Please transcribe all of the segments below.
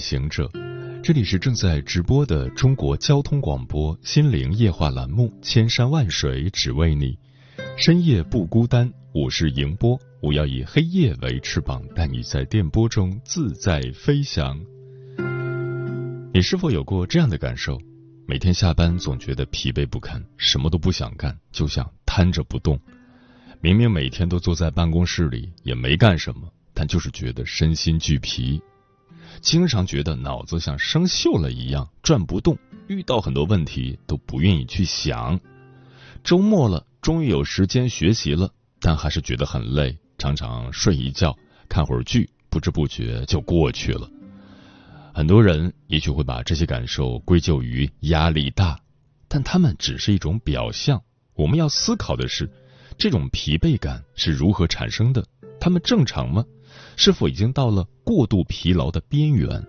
行者，这里是正在直播的中国交通广播心灵夜话栏目《千山万水只为你》，深夜不孤单，我是迎波，我要以黑夜为翅膀，带你在电波中自在飞翔。你是否有过这样的感受？每天下班总觉得疲惫不堪，什么都不想干，就想瘫着不动。明明每天都坐在办公室里，也没干什么。但就是觉得身心俱疲，经常觉得脑子像生锈了一样转不动，遇到很多问题都不愿意去想。周末了，终于有时间学习了，但还是觉得很累，常常睡一觉，看会儿剧，不知不觉就过去了。很多人也许会把这些感受归咎于压力大，但他们只是一种表象。我们要思考的是，这种疲惫感是如何产生的？他们正常吗？是否已经到了过度疲劳的边缘？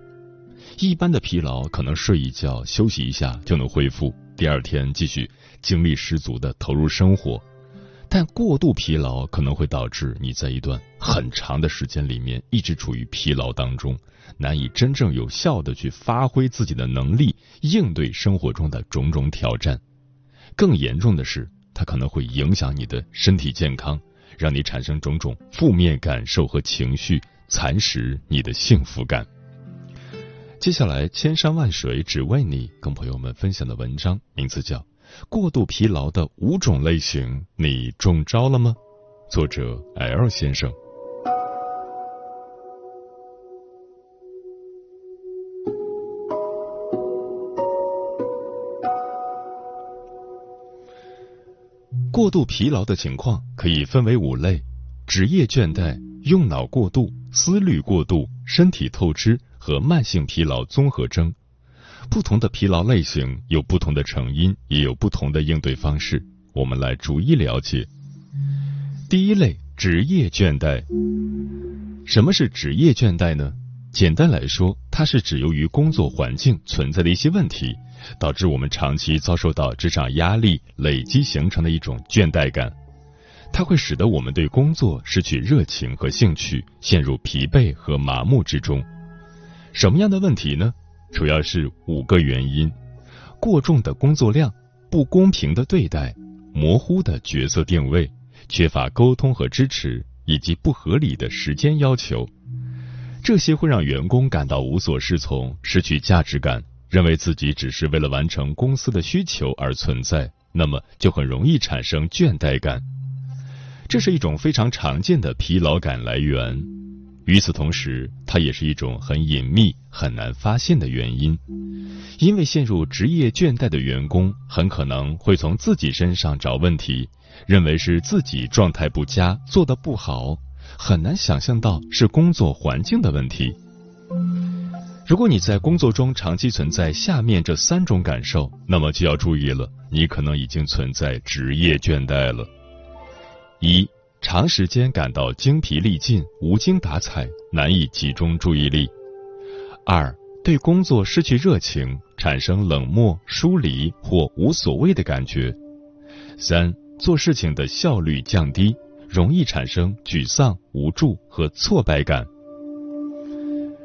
一般的疲劳可能睡一觉、休息一下就能恢复，第二天继续精力十足的投入生活。但过度疲劳可能会导致你在一段很长的时间里面一直处于疲劳当中，难以真正有效的去发挥自己的能力，应对生活中的种种挑战。更严重的是，它可能会影响你的身体健康。让你产生种种负面感受和情绪，蚕食你的幸福感。接下来，千山万水只为你，跟朋友们分享的文章名字叫《过度疲劳的五种类型》，你中招了吗？作者 L 先生。过度疲劳的情况可以分为五类：职业倦怠、用脑过度、思虑过度、身体透支和慢性疲劳综合征。不同的疲劳类型有不同的成因，也有不同的应对方式。我们来逐一了解。第一类，职业倦怠。什么是职业倦怠呢？简单来说，它是指由于工作环境存在的一些问题。导致我们长期遭受到职场压力累积形成的一种倦怠感，它会使得我们对工作失去热情和兴趣，陷入疲惫和麻木之中。什么样的问题呢？主要是五个原因：过重的工作量、不公平的对待、模糊的角色定位、缺乏沟通和支持，以及不合理的时间要求。这些会让员工感到无所适从，失去价值感。认为自己只是为了完成公司的需求而存在，那么就很容易产生倦怠感。这是一种非常常见的疲劳感来源。与此同时，它也是一种很隐秘、很难发现的原因。因为陷入职业倦怠的员工很可能会从自己身上找问题，认为是自己状态不佳、做得不好，很难想象到是工作环境的问题。如果你在工作中长期存在下面这三种感受，那么就要注意了，你可能已经存在职业倦怠了。一、长时间感到精疲力尽、无精打采，难以集中注意力；二、对工作失去热情，产生冷漠、疏离或无所谓的感觉；三、做事情的效率降低，容易产生沮丧、无助和挫败感。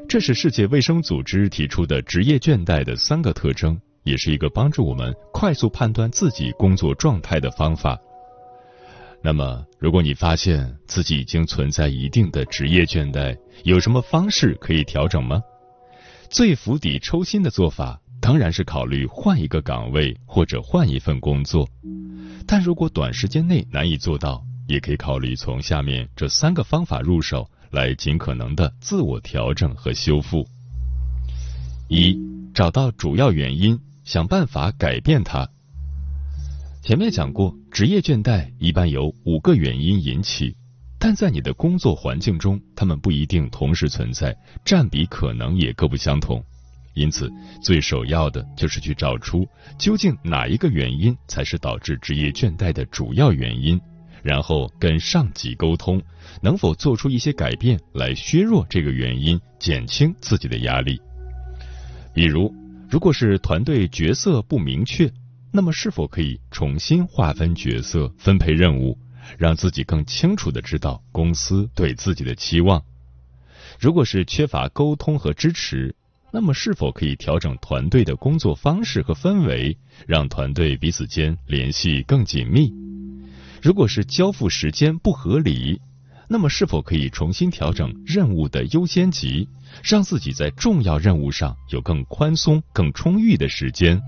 这是世界卫生组织提出的职业倦怠的三个特征，也是一个帮助我们快速判断自己工作状态的方法。那么，如果你发现自己已经存在一定的职业倦怠，有什么方式可以调整吗？最釜底抽薪的做法当然是考虑换一个岗位或者换一份工作，但如果短时间内难以做到，也可以考虑从下面这三个方法入手。来尽可能的自我调整和修复。一，找到主要原因，想办法改变它。前面讲过，职业倦怠一般由五个原因引起，但在你的工作环境中，他们不一定同时存在，占比可能也各不相同。因此，最首要的就是去找出究竟哪一个原因才是导致职业倦怠的主要原因，然后跟上级沟通，能否做出一些改变来削弱这个原因，减轻自己的压力。比如，如果是团队角色不明确，那么是否可以重新划分角色、分配任务，让自己更清楚的知道公司对自己的期望？如果是缺乏沟通和支持，那么是否可以调整团队的工作方式和氛围，让团队彼此间联系更紧密？如果是交付时间不合理，那么是否可以重新调整任务的优先级？让自己在重要任务上有更宽松、更充裕的时间。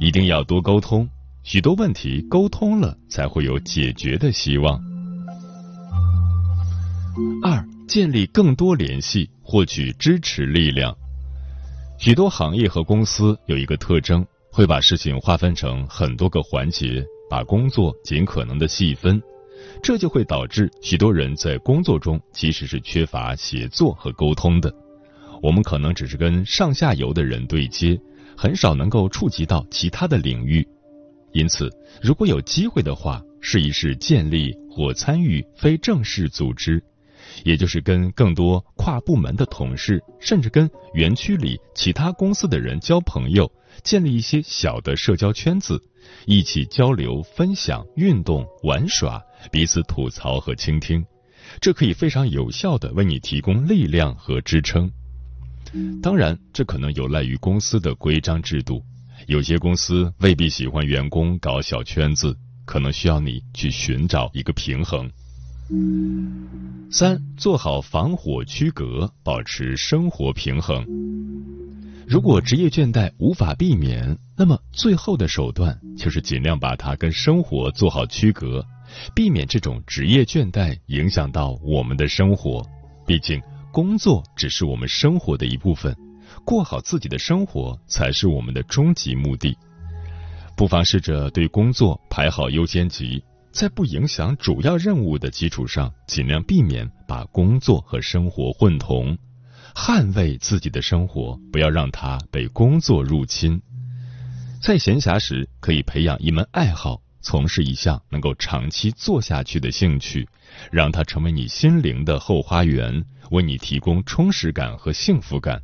一定要多沟通，许多问题沟通了才会有解决的希望。二、建立更多联系，获取支持力量。许多行业和公司有一个特征，会把事情划分成很多个环节，把工作尽可能的细分。这就会导致许多人在工作中其实是缺乏协作和沟通的。我们可能只是跟上下游的人对接，很少能够触及到其他的领域。因此，如果有机会的话，试一试建立或参与非正式组织，也就是跟更多跨部门的同事，甚至跟园区里其他公司的人交朋友，建立一些小的社交圈子，一起交流、分享、运动、玩耍。彼此吐槽和倾听，这可以非常有效的为你提供力量和支撑。当然，这可能有赖于公司的规章制度，有些公司未必喜欢员工搞小圈子，可能需要你去寻找一个平衡。三，做好防火区隔，保持生活平衡。如果职业倦怠无法避免，那么最后的手段就是尽量把它跟生活做好区隔。避免这种职业倦怠影响到我们的生活，毕竟工作只是我们生活的一部分，过好自己的生活才是我们的终极目的。不妨试着对工作排好优先级，在不影响主要任务的基础上，尽量避免把工作和生活混同，捍卫自己的生活，不要让它被工作入侵。在闲暇时，可以培养一门爱好。从事一项能够长期做下去的兴趣，让它成为你心灵的后花园，为你提供充实感和幸福感。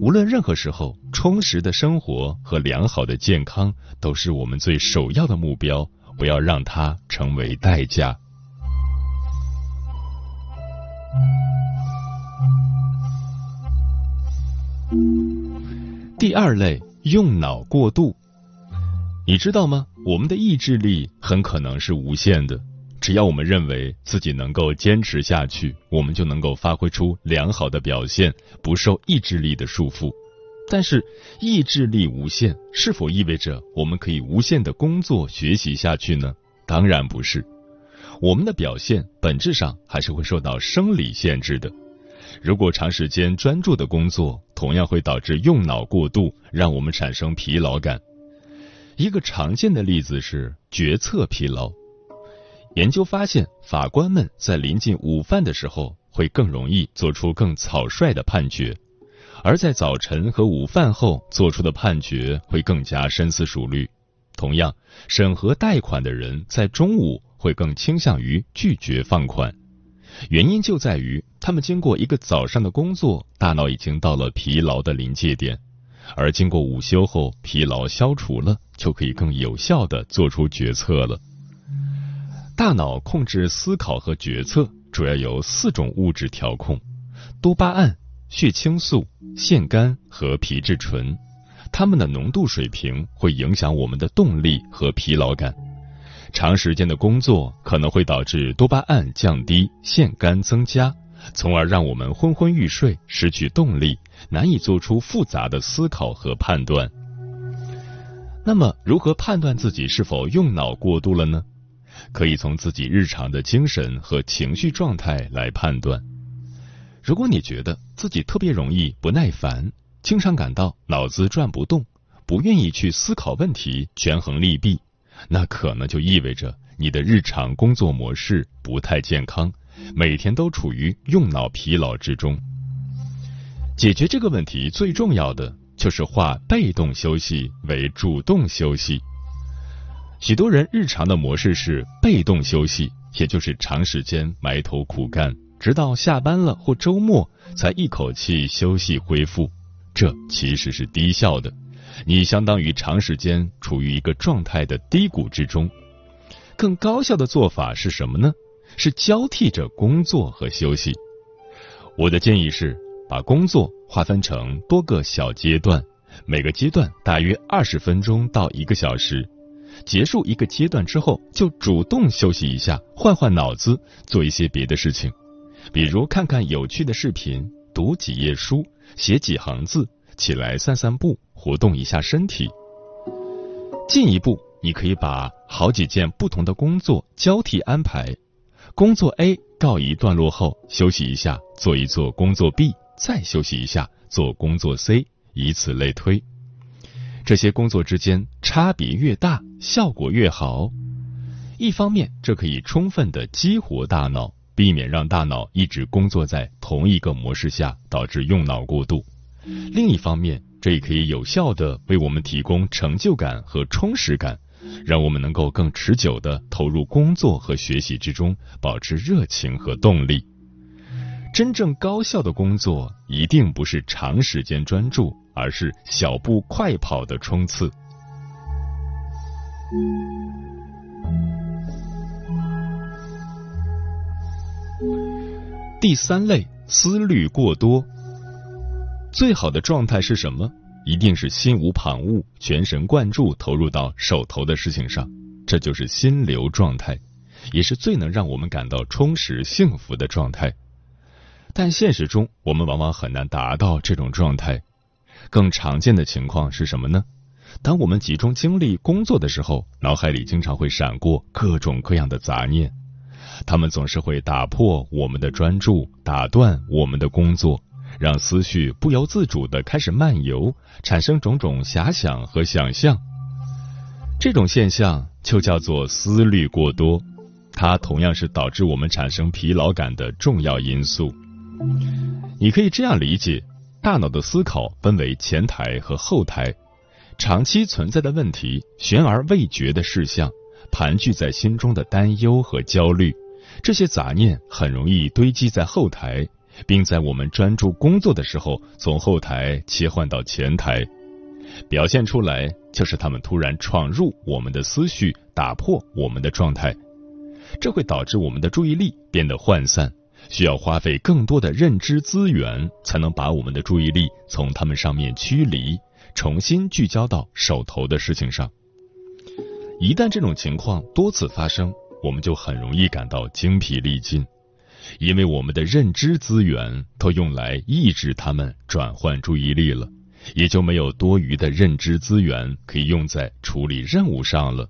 无论任何时候，充实的生活和良好的健康都是我们最首要的目标，不要让它成为代价。第二类，用脑过度。你知道吗？我们的意志力很可能是无限的，只要我们认为自己能够坚持下去，我们就能够发挥出良好的表现，不受意志力的束缚。但是，意志力无限是否意味着我们可以无限的工作学习下去呢？当然不是。我们的表现本质上还是会受到生理限制的。如果长时间专注的工作，同样会导致用脑过度，让我们产生疲劳感。一个常见的例子是决策疲劳。研究发现，法官们在临近午饭的时候会更容易做出更草率的判决，而在早晨和午饭后做出的判决会更加深思熟虑。同样，审核贷款的人在中午会更倾向于拒绝放款，原因就在于他们经过一个早上的工作，大脑已经到了疲劳的临界点。而经过午休后，疲劳消除了，就可以更有效的做出决策了。大脑控制思考和决策，主要由四种物质调控：多巴胺、血清素、腺苷和皮质醇。它们的浓度水平会影响我们的动力和疲劳感。长时间的工作可能会导致多巴胺降低、腺苷增加。从而让我们昏昏欲睡，失去动力，难以做出复杂的思考和判断。那么，如何判断自己是否用脑过度了呢？可以从自己日常的精神和情绪状态来判断。如果你觉得自己特别容易不耐烦，经常感到脑子转不动，不愿意去思考问题、权衡利弊，那可能就意味着你的日常工作模式不太健康，每天都处于用脑疲劳之中。解决这个问题最重要的就是化被动休息为主动休息。许多人日常的模式是被动休息，也就是长时间埋头苦干，直到下班了或周末才一口气休息恢复。这其实是低效的，你相当于长时间处于一个状态的低谷之中。更高效的做法是什么呢？是交替着工作和休息。我的建议是把工作划分成多个小阶段，每个阶段大约二十分钟到一个小时。结束一个阶段之后，就主动休息一下，换换脑子，做一些别的事情，比如看看有趣的视频，读几页书，写几行字，起来散散步，活动一下身体。进一步，你可以把好几件不同的工作交替安排，工作 A 告一段落后，休息一下，做一做工作 B，再休息一下，做工作 C，以此类推。这些工作之间差别越大，效果越好。一方面，这可以充分的激活大脑，避免让大脑一直工作在同一个模式下，导致用脑过度；另一方面，这也可以有效的为我们提供成就感和充实感，让我们能够更持久的投入工作和学习之中，保持热情和动力。真正高效的工作，一定不是长时间专注。而是小步快跑的冲刺。第三类思虑过多，最好的状态是什么？一定是心无旁骛，全神贯注投入到手头的事情上，这就是心流状态，也是最能让我们感到充实幸福的状态。但现实中，我们往往很难达到这种状态。更常见的情况是什么呢？当我们集中精力工作的时候，脑海里经常会闪过各种各样的杂念，他们总是会打破我们的专注，打断我们的工作，让思绪不由自主的开始漫游，产生种种遐想和想象。这种现象就叫做思虑过多，它同样是导致我们产生疲劳感的重要因素。你可以这样理解。大脑的思考分为前台和后台，长期存在的问题、悬而未决的事项、盘踞在心中的担忧和焦虑，这些杂念很容易堆积在后台，并在我们专注工作的时候从后台切换到前台，表现出来就是他们突然闯入我们的思绪，打破我们的状态，这会导致我们的注意力变得涣散。需要花费更多的认知资源，才能把我们的注意力从他们上面驱离，重新聚焦到手头的事情上。一旦这种情况多次发生，我们就很容易感到精疲力尽，因为我们的认知资源都用来抑制他们转换注意力了，也就没有多余的认知资源可以用在处理任务上了。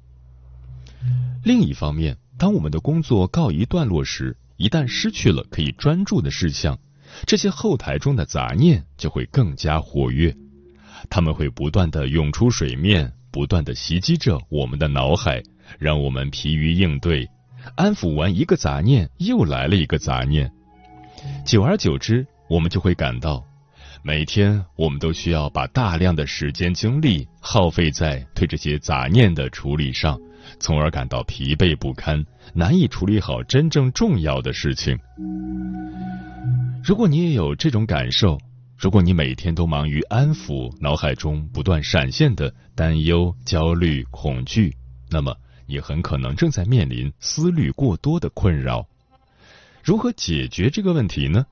另一方面，当我们的工作告一段落时，一旦失去了可以专注的事项，这些后台中的杂念就会更加活跃，他们会不断的涌出水面，不断的袭击着我们的脑海，让我们疲于应对。安抚完一个杂念，又来了一个杂念，久而久之，我们就会感到，每天我们都需要把大量的时间精力耗费在对这些杂念的处理上。从而感到疲惫不堪，难以处理好真正重要的事情。如果你也有这种感受，如果你每天都忙于安抚脑海中不断闪现的担忧、焦虑、恐惧，那么你很可能正在面临思虑过多的困扰。如何解决这个问题呢？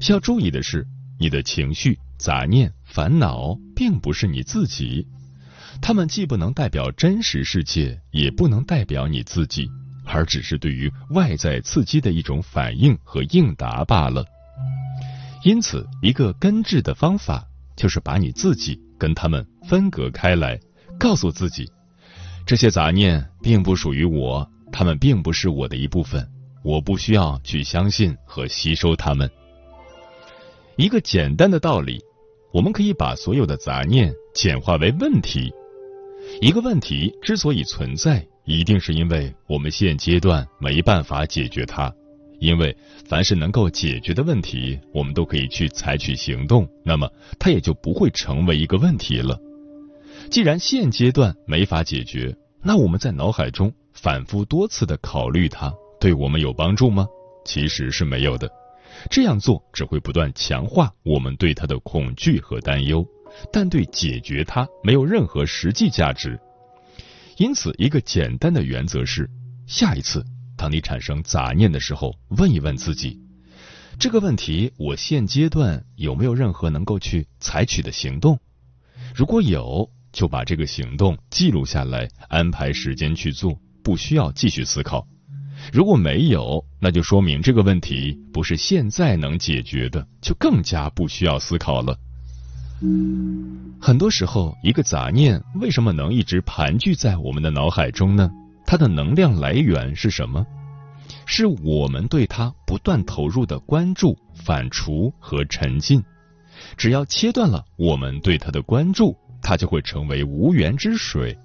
需要注意的是，你的情绪、杂念、烦恼并不是你自己。他们既不能代表真实世界，也不能代表你自己，而只是对于外在刺激的一种反应和应答罢了。因此，一个根治的方法就是把你自己跟他们分隔开来，告诉自己，这些杂念并不属于我，他们并不是我的一部分，我不需要去相信和吸收他们。一个简单的道理，我们可以把所有的杂念简化为问题。一个问题之所以存在，一定是因为我们现阶段没办法解决它。因为凡是能够解决的问题，我们都可以去采取行动，那么它也就不会成为一个问题了。既然现阶段没法解决，那我们在脑海中反复多次的考虑它，对我们有帮助吗？其实是没有的。这样做只会不断强化我们对它的恐惧和担忧，但对解决它没有任何实际价值。因此，一个简单的原则是：下一次。当你产生杂念的时候，问一问自己，这个问题我现阶段有没有任何能够去采取的行动？如果有，就把这个行动记录下来，安排时间去做，不需要继续思考。如果没有，那就说明这个问题不是现在能解决的，就更加不需要思考了。很多时候，一个杂念为什么能一直盘踞在我们的脑海中呢？它的能量来源是什么？是我们对它不断投入的关注、反刍和沉浸。只要切断了我们对它的关注，它就会成为无源之水。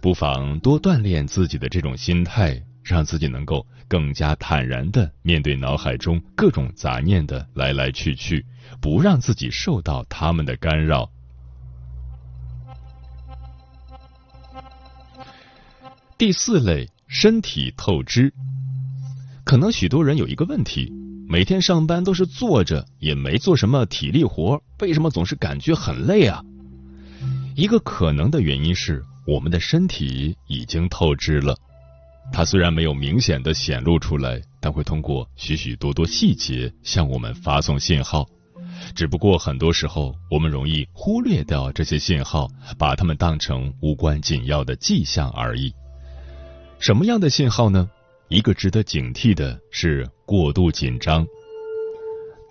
不妨多锻炼自己的这种心态，让自己能够更加坦然的面对脑海中各种杂念的来来去去，不让自己受到他们的干扰。第四类，身体透支。可能许多人有一个问题：每天上班都是坐着，也没做什么体力活，为什么总是感觉很累啊？一个可能的原因是，我们的身体已经透支了。它虽然没有明显的显露出来，但会通过许许多多细节向我们发送信号。只不过很多时候，我们容易忽略掉这些信号，把它们当成无关紧要的迹象而已。什么样的信号呢？一个值得警惕的是过度紧张。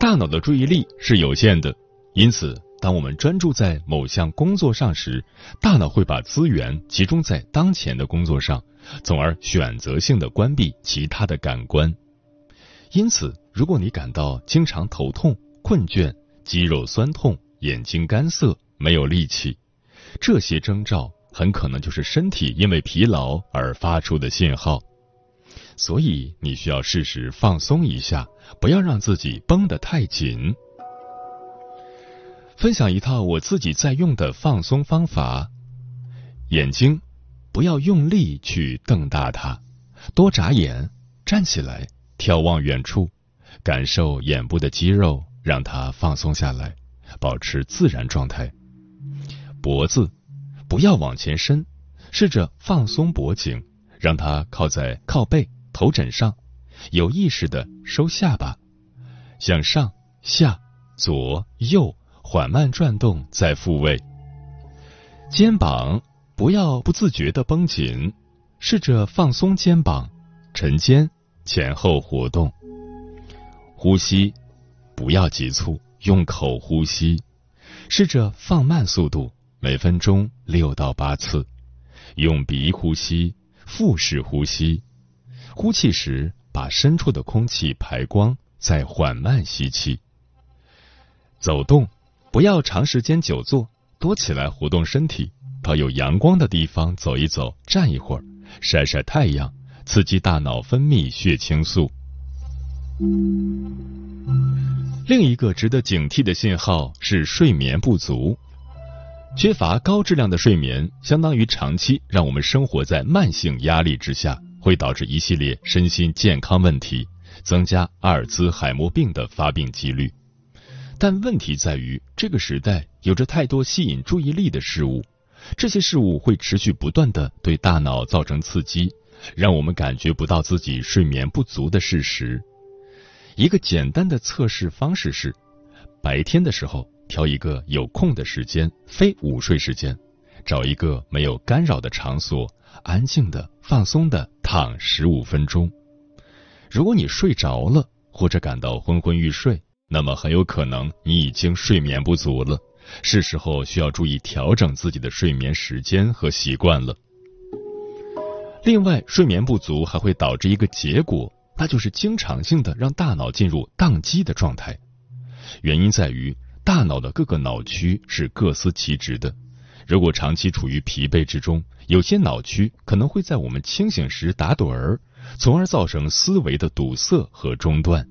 大脑的注意力是有限的，因此，当我们专注在某项工作上时，大脑会把资源集中在当前的工作上，从而选择性的关闭其他的感官。因此，如果你感到经常头痛、困倦、肌肉酸痛、眼睛干涩、没有力气，这些征兆。很可能就是身体因为疲劳而发出的信号，所以你需要适时放松一下，不要让自己绷得太紧。分享一套我自己在用的放松方法：眼睛不要用力去瞪大它，多眨眼，站起来，眺望远处，感受眼部的肌肉，让它放松下来，保持自然状态。脖子。不要往前伸，试着放松脖颈，让它靠在靠背、头枕上，有意识的收下巴，向上、下、左、右缓慢转动，再复位。肩膀不要不自觉的绷紧，试着放松肩膀，沉肩，前后活动。呼吸不要急促，用口呼吸，试着放慢速度。每分钟六到八次，用鼻呼吸，腹式呼吸。呼气时，把深处的空气排光，再缓慢吸气。走动，不要长时间久坐，多起来活动身体，到有阳光的地方走一走，站一会儿，晒晒太阳，刺激大脑分泌血清素。另一个值得警惕的信号是睡眠不足。缺乏高质量的睡眠，相当于长期让我们生活在慢性压力之下，会导致一系列身心健康问题，增加阿尔兹海默病的发病几率。但问题在于，这个时代有着太多吸引注意力的事物，这些事物会持续不断的对大脑造成刺激，让我们感觉不到自己睡眠不足的事实。一个简单的测试方式是，白天的时候。挑一个有空的时间，非午睡时间，找一个没有干扰的场所，安静的、放松的躺十五分钟。如果你睡着了，或者感到昏昏欲睡，那么很有可能你已经睡眠不足了，是时候需要注意调整自己的睡眠时间和习惯了。另外，睡眠不足还会导致一个结果，那就是经常性的让大脑进入宕机的状态，原因在于。大脑的各个脑区是各司其职的，如果长期处于疲惫之中，有些脑区可能会在我们清醒时打盹儿，从而造成思维的堵塞和中断。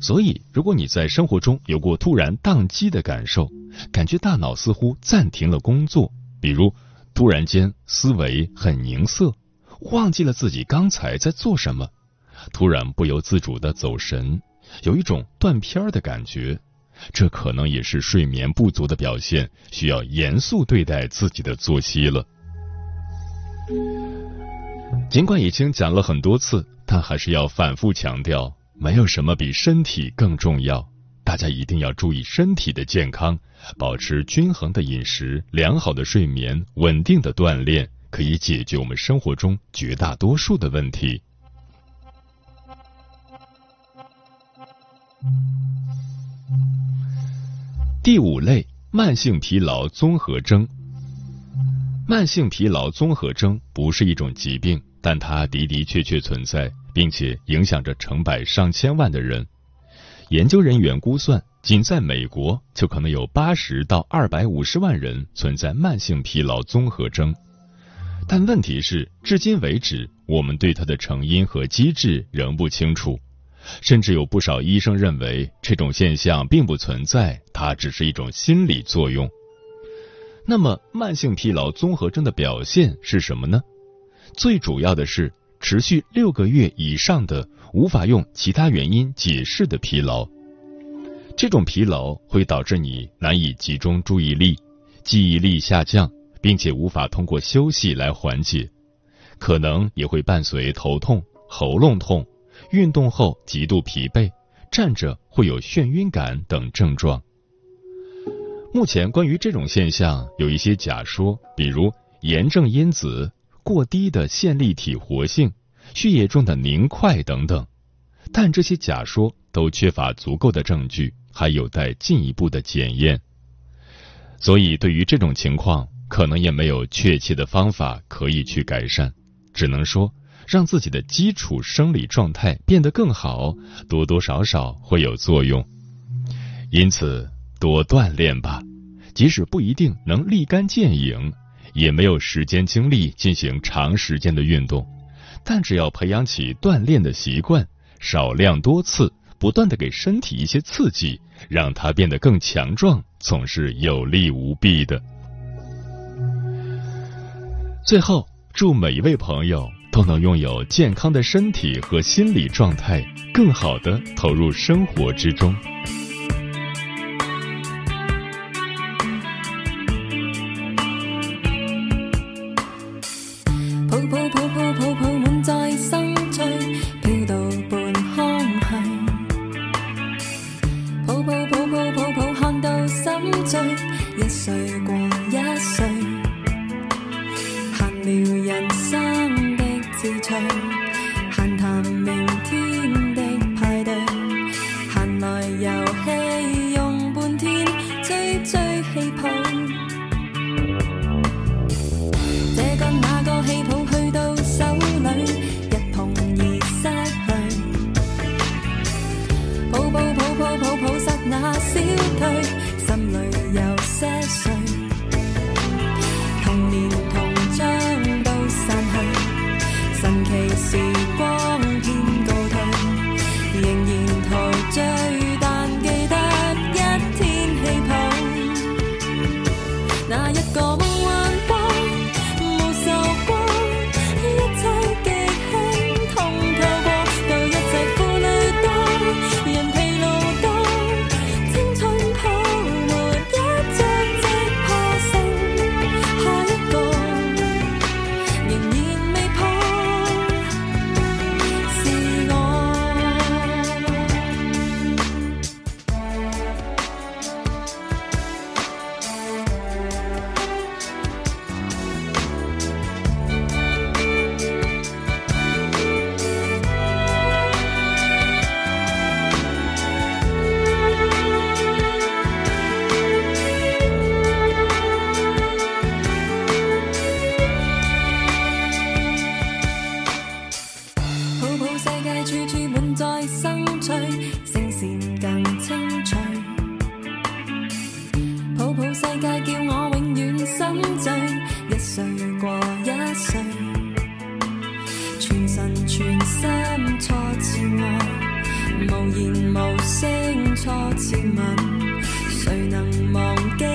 所以，如果你在生活中有过突然宕机的感受，感觉大脑似乎暂停了工作，比如突然间思维很凝涩，忘记了自己刚才在做什么，突然不由自主的走神，有一种断片儿的感觉，这可能也是睡眠不足的表现，需要严肃对待自己的作息了。尽管已经讲了很多次，但还是要反复强调。没有什么比身体更重要，大家一定要注意身体的健康，保持均衡的饮食、良好的睡眠、稳定的锻炼，可以解决我们生活中绝大多数的问题。第五类，慢性疲劳综合征。慢性疲劳综合征不是一种疾病，但它的的确确存在。并且影响着成百上千万的人。研究人员估算，仅在美国就可能有八十到二百五十万人存在慢性疲劳综合征。但问题是，至今为止，我们对它的成因和机制仍不清楚，甚至有不少医生认为这种现象并不存在，它只是一种心理作用。那么，慢性疲劳综合征的表现是什么呢？最主要的是。持续六个月以上的无法用其他原因解释的疲劳，这种疲劳会导致你难以集中注意力、记忆力下降，并且无法通过休息来缓解，可能也会伴随头痛、喉咙痛、运动后极度疲惫、站着会有眩晕感等症状。目前关于这种现象有一些假说，比如炎症因子。过低的线粒体活性、血液中的凝块等等，但这些假说都缺乏足够的证据，还有待进一步的检验。所以，对于这种情况，可能也没有确切的方法可以去改善，只能说让自己的基础生理状态变得更好，多多少少会有作用。因此，多锻炼吧，即使不一定能立竿见影。也没有时间精力进行长时间的运动，但只要培养起锻炼的习惯，少量多次，不断的给身体一些刺激，让它变得更强壮，总是有利无弊的。最后，祝每一位朋友都能拥有健康的身体和心理状态，更好的投入生活之中。忘记